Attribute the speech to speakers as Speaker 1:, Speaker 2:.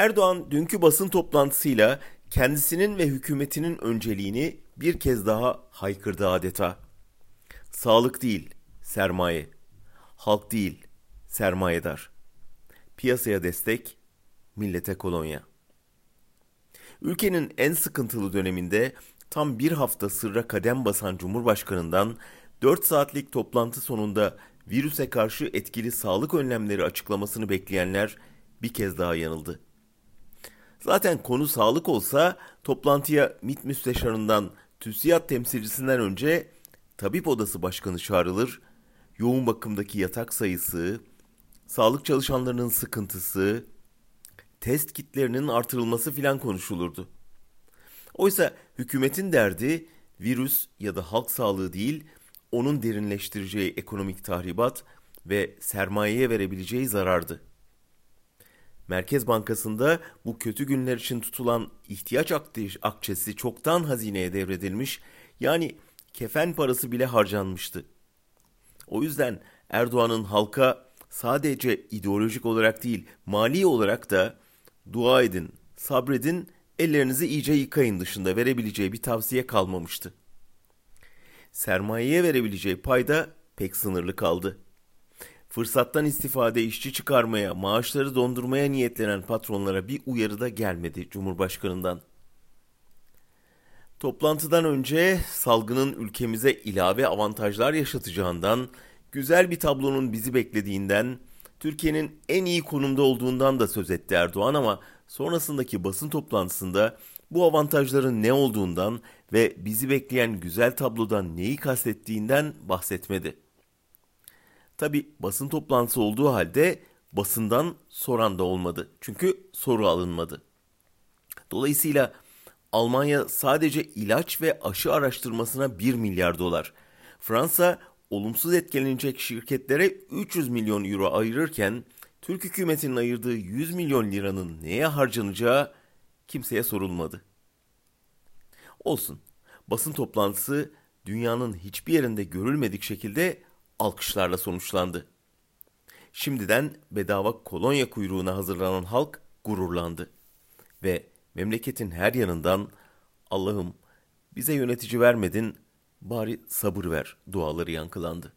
Speaker 1: Erdoğan dünkü basın toplantısıyla kendisinin ve hükümetinin önceliğini bir kez daha haykırdı adeta. Sağlık değil, sermaye. Halk değil, sermayedar. Piyasaya destek, millete kolonya. Ülkenin en sıkıntılı döneminde tam bir hafta sırra kadem basan Cumhurbaşkanı'ndan 4 saatlik toplantı sonunda virüse karşı etkili sağlık önlemleri açıklamasını bekleyenler bir kez daha yanıldı. Zaten konu sağlık olsa toplantıya MİT müsteşarından TÜSİAD temsilcisinden önce tabip odası başkanı çağrılır, yoğun bakımdaki yatak sayısı, sağlık çalışanlarının sıkıntısı, test kitlerinin artırılması filan konuşulurdu. Oysa hükümetin derdi virüs ya da halk sağlığı değil, onun derinleştireceği ekonomik tahribat ve sermayeye verebileceği zarardı. Merkez Bankası'nda bu kötü günler için tutulan ihtiyaç akçesi çoktan hazineye devredilmiş, yani kefen parası bile harcanmıştı. O yüzden Erdoğan'ın halka sadece ideolojik olarak değil, mali olarak da dua edin, sabredin, ellerinizi iyice yıkayın dışında verebileceği bir tavsiye kalmamıştı. Sermayeye verebileceği payda pek sınırlı kaldı. Fırsattan istifade işçi çıkarmaya, maaşları dondurmaya niyetlenen patronlara bir uyarı da gelmedi Cumhurbaşkanı'ndan. Toplantıdan önce salgının ülkemize ilave avantajlar yaşatacağından, güzel bir tablonun bizi beklediğinden, Türkiye'nin en iyi konumda olduğundan da söz etti Erdoğan ama sonrasındaki basın toplantısında bu avantajların ne olduğundan ve bizi bekleyen güzel tablodan neyi kastettiğinden bahsetmedi. Tabi basın toplantısı olduğu halde basından soran da olmadı. Çünkü soru alınmadı. Dolayısıyla Almanya sadece ilaç ve aşı araştırmasına 1 milyar dolar. Fransa olumsuz etkilenecek şirketlere 300 milyon euro ayırırken Türk hükümetinin ayırdığı 100 milyon liranın neye harcanacağı kimseye sorulmadı. Olsun. Basın toplantısı dünyanın hiçbir yerinde görülmedik şekilde alkışlarla sonuçlandı. Şimdiden bedava kolonya kuyruğuna hazırlanan halk gururlandı ve memleketin her yanından Allah'ım bize yönetici vermedin bari sabır ver duaları yankılandı.